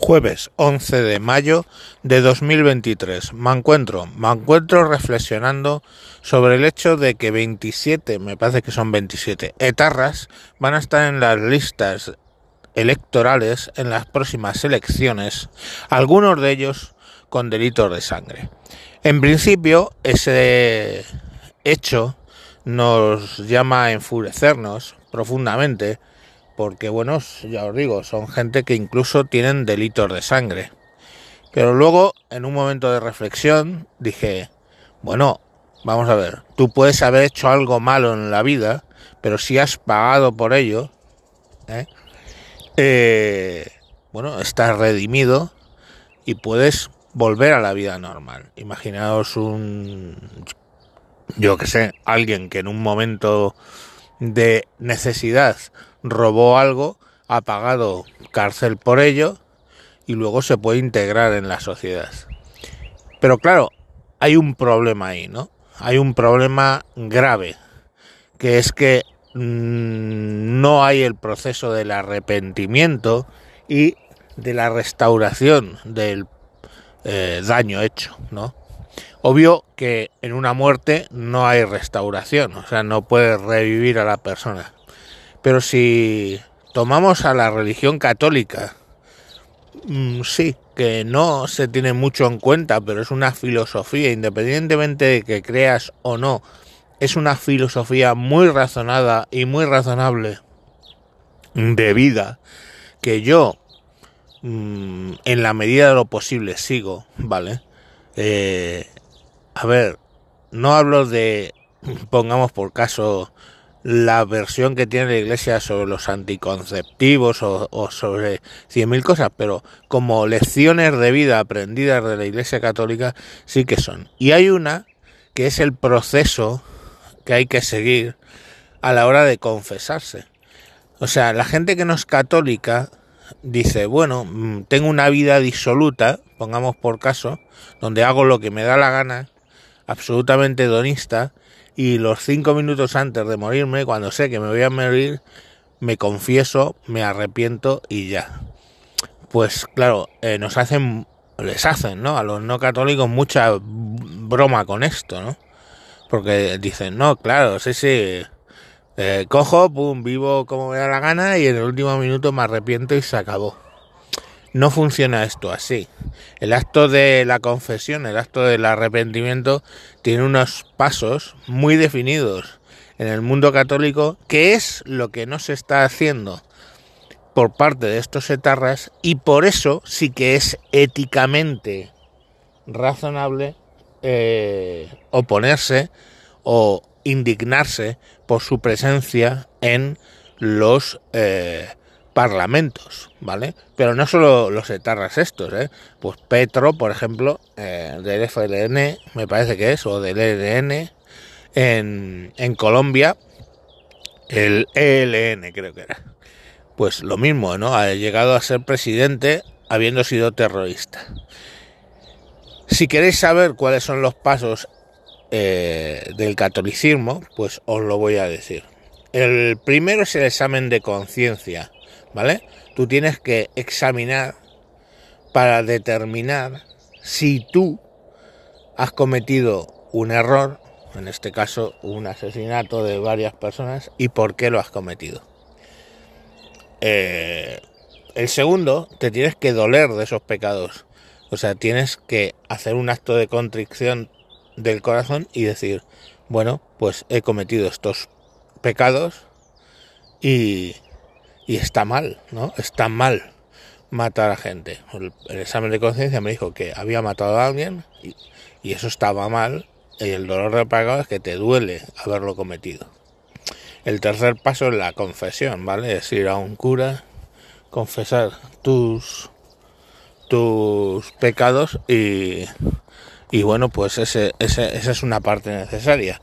Jueves 11 de mayo de 2023. Me encuentro, me encuentro reflexionando sobre el hecho de que 27, me parece que son 27, etarras van a estar en las listas electorales en las próximas elecciones, algunos de ellos con delitos de sangre. En principio, ese hecho nos llama a enfurecernos profundamente porque bueno, ya os digo, son gente que incluso tienen delitos de sangre. Pero luego, en un momento de reflexión, dije, bueno, vamos a ver, tú puedes haber hecho algo malo en la vida, pero si has pagado por ello, ¿eh? Eh, bueno, estás redimido y puedes volver a la vida normal. Imaginaos un, yo que sé, alguien que en un momento de necesidad robó algo, ha pagado cárcel por ello y luego se puede integrar en la sociedad. Pero claro, hay un problema ahí, ¿no? Hay un problema grave, que es que mm, no hay el proceso del arrepentimiento y de la restauración del eh, daño hecho, ¿no? Obvio que en una muerte no hay restauración, o sea, no puede revivir a la persona. Pero si tomamos a la religión católica, mm, sí, que no se tiene mucho en cuenta, pero es una filosofía, independientemente de que creas o no, es una filosofía muy razonada y muy razonable de vida que yo mm, en la medida de lo posible sigo, ¿vale? Eh, a ver, no hablo de, pongamos por caso, la versión que tiene la Iglesia sobre los anticonceptivos o, sobre cien mil cosas, pero como lecciones de vida aprendidas de la Iglesia Católica sí que son. Y hay una que es el proceso que hay que seguir a la hora de confesarse. O sea, la gente que no es católica dice, bueno, mm, tengo una vida disoluta, pongamos por caso, donde hago lo que me da la gana, absolutamente donista, y los cinco minutos antes de morirme, cuando sé que me voy a morir, me confieso, me arrepiento y ya. Pues claro, eh, nos hacen, les hacen, ¿no? A los no católicos mucha broma con esto, ¿no? Porque dicen, no, claro, sí, sí, eh, cojo, pum, vivo como me da la gana y en el último minuto me arrepiento y se acabó. No funciona esto así. El acto de la confesión, el acto del arrepentimiento, tiene unos pasos muy definidos en el mundo católico, que es lo que no se está haciendo por parte de estos etarras y por eso sí que es éticamente razonable eh, oponerse o indignarse por su presencia en los eh, parlamentos, ¿vale? Pero no solo los etarras estos, ¿eh? Pues Petro, por ejemplo, eh, del FLN, me parece que es, o del ELN, en, Colombia, el ELN creo que era. Pues lo mismo, ¿no? Ha llegado a ser presidente habiendo sido terrorista. Si queréis saber cuáles son los pasos eh, del catolicismo, pues os lo voy a decir. El primero es el examen de conciencia. ¿Vale? Tú tienes que examinar para determinar si tú has cometido un error, en este caso un asesinato de varias personas, y por qué lo has cometido. Eh, el segundo, te tienes que doler de esos pecados. O sea, tienes que hacer un acto de contrición del corazón y decir, bueno, pues he cometido estos pecados y y está mal, ¿no? Está mal matar a gente. El, examen de conciencia me dijo que había matado a alguien y, eso estaba mal y el dolor de pagado es que te duele haberlo cometido. El tercer paso es la confesión, ¿vale? Es ir a un cura, confesar tus tus pecados y, y bueno, pues ese, ese, esa es una parte necesaria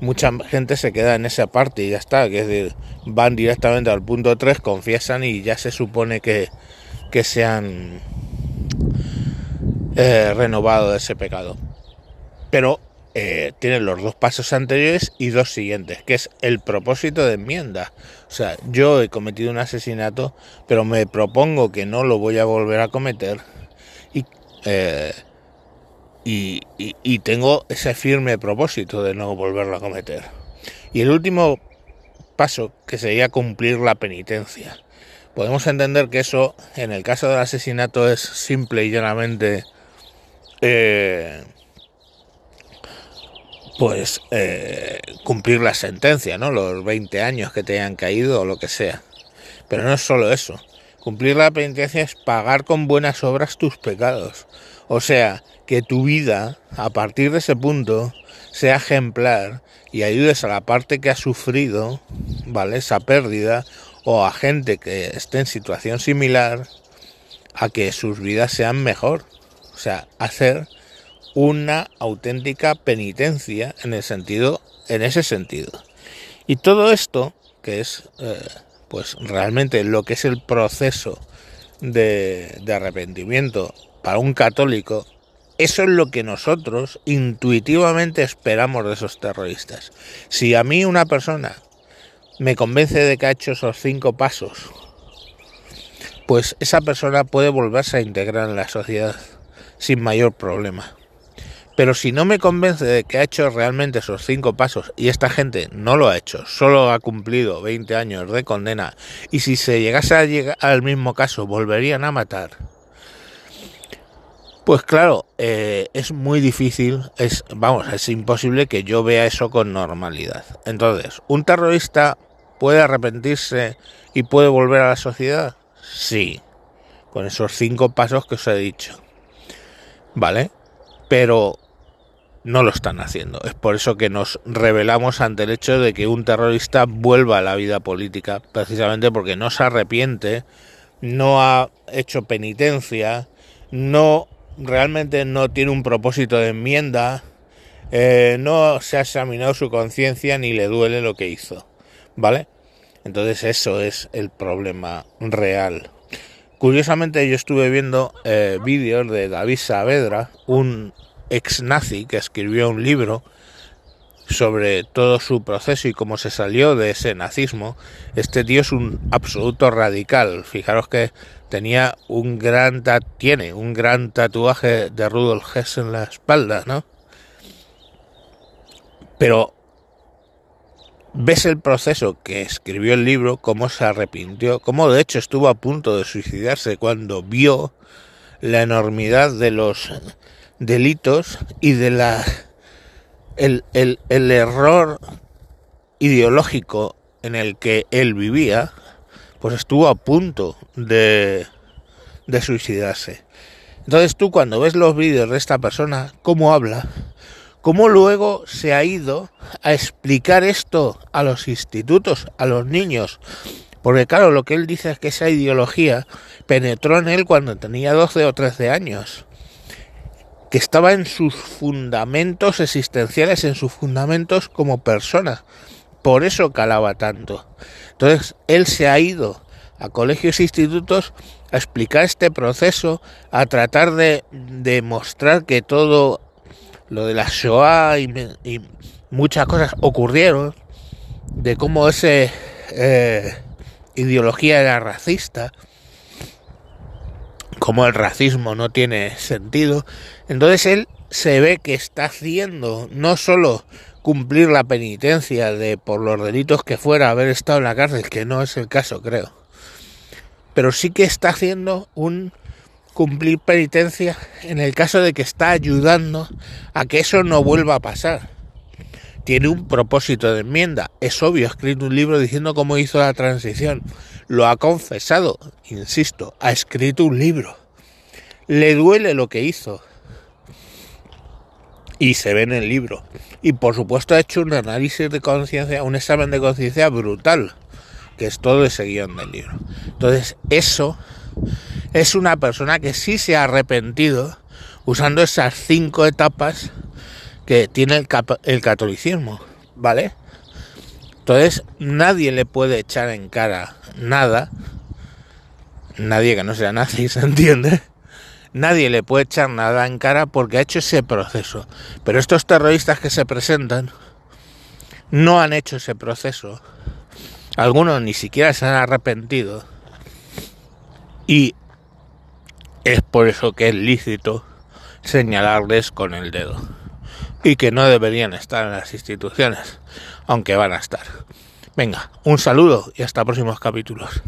mucha gente se queda en esa parte y ya está, que es decir, van directamente al punto 3, confiesan y ya se supone que, que se han eh, renovado de ese pecado. Pero eh, tiene los dos pasos anteriores y dos siguientes, que es el propósito de enmienda. O sea, yo he cometido un asesinato, pero me propongo que no lo voy a volver a cometer eh, y, y tengo ese firme propósito de no volverlo a cometer. Y el último paso, que sería cumplir la penitencia. Podemos entender que eso, en el caso del asesinato, es simple y llanamente eh, pues eh, cumplir la sentencia, ¿no? Los 20 años que te hayan caído o lo que sea. Pero no es solo eso. Cumplir la penitencia es pagar con buenas obras tus pecados. O sea, que tu vida, a partir de ese punto, sea ejemplar y ayudes a la parte que ha sufrido, ¿vale? Esa pérdida, o a gente que esté en situación similar, a que sus vidas sean mejor. O sea, hacer una auténtica penitencia en el sentido, en ese sentido. Y todo esto, que es eh, pues realmente lo que es el proceso de, de arrepentimiento para un católico, eso es lo que nosotros intuitivamente esperamos de esos terroristas. Si a mí una persona me convence de que ha hecho esos cinco pasos, pues esa persona puede volverse a integrar en la sociedad sin mayor problema. Pero si no me convence de que ha hecho realmente esos cinco pasos y esta gente no lo ha hecho, solo ha cumplido 20 años de condena y si se llegase a llegar al mismo caso volverían a matar, pues claro, eh, es muy difícil, es vamos, es imposible que yo vea eso con normalidad. Entonces, ¿un terrorista puede arrepentirse y puede volver a la sociedad? Sí, con esos cinco pasos que os he dicho. ¿Vale? Pero no lo están haciendo. Es por eso que nos revelamos ante el hecho de que un terrorista vuelva a la vida política, precisamente porque no se arrepiente, no ha hecho penitencia, no realmente no tiene un propósito de enmienda, eh, no se ha examinado su conciencia ni le duele lo que hizo, ¿vale? Entonces eso es el problema real. Curiosamente yo estuve viendo eh, vídeos de David Saavedra, un ex nazi que escribió un libro sobre todo su proceso y cómo se salió de ese nazismo. Este tío es un absoluto radical. Fijaros que tenía un gran tiene un gran tatuaje de Rudolf Hess en la espalda, ¿no? Pero ves el proceso que escribió el libro, cómo se arrepintió, cómo de hecho estuvo a punto de suicidarse cuando vio la enormidad de los delitos y de la el, el, el error ideológico en el que él vivía, pues estuvo a punto de, de suicidarse. Entonces tú cuando ves los vídeos de esta persona, cómo habla, cómo luego se ha ido a explicar esto a los institutos, a los niños, porque claro, lo que él dice es que esa ideología penetró en él cuando tenía 12 o 13 años que estaba en sus fundamentos existenciales, en sus fundamentos como persona. Por eso calaba tanto. Entonces, él se ha ido a colegios e institutos a explicar este proceso, a tratar de demostrar que todo lo de la Shoah y, muchas cosas ocurrieron, de cómo esa eh, ideología era racista, como el racismo no tiene sentido, entonces él se ve que está haciendo no solo cumplir la penitencia de por los delitos que fuera haber estado en la cárcel, que no es el caso creo, pero sí que está haciendo un cumplir penitencia en el caso de que está ayudando a que eso no vuelva a pasar. Tiene un propósito de enmienda, es obvio, ha escrito un libro diciendo cómo hizo la transición, lo ha confesado, insisto, ha escrito un libro. Le duele lo que hizo. Y se ve en el libro. Y por supuesto ha hecho un análisis de conciencia, un examen de conciencia brutal, que es todo ese guion del libro. Entonces, eso es una persona que sí se ha arrepentido usando esas cinco etapas que tiene el, el catolicismo, ¿vale? Entonces, nadie le puede echar en cara nada, nadie que no sea nazi, ¿se entiende? nadie le puede echar nada en cara porque ha hecho ese proceso. Pero estos terroristas que se presentan no han hecho ese proceso. Algunos ni siquiera se han arrepentido. Y es por eso que es lícito señalarles con el dedo. Y que no deberían estar en las instituciones, aunque van a estar. Venga, un saludo y hasta próximos capítulos.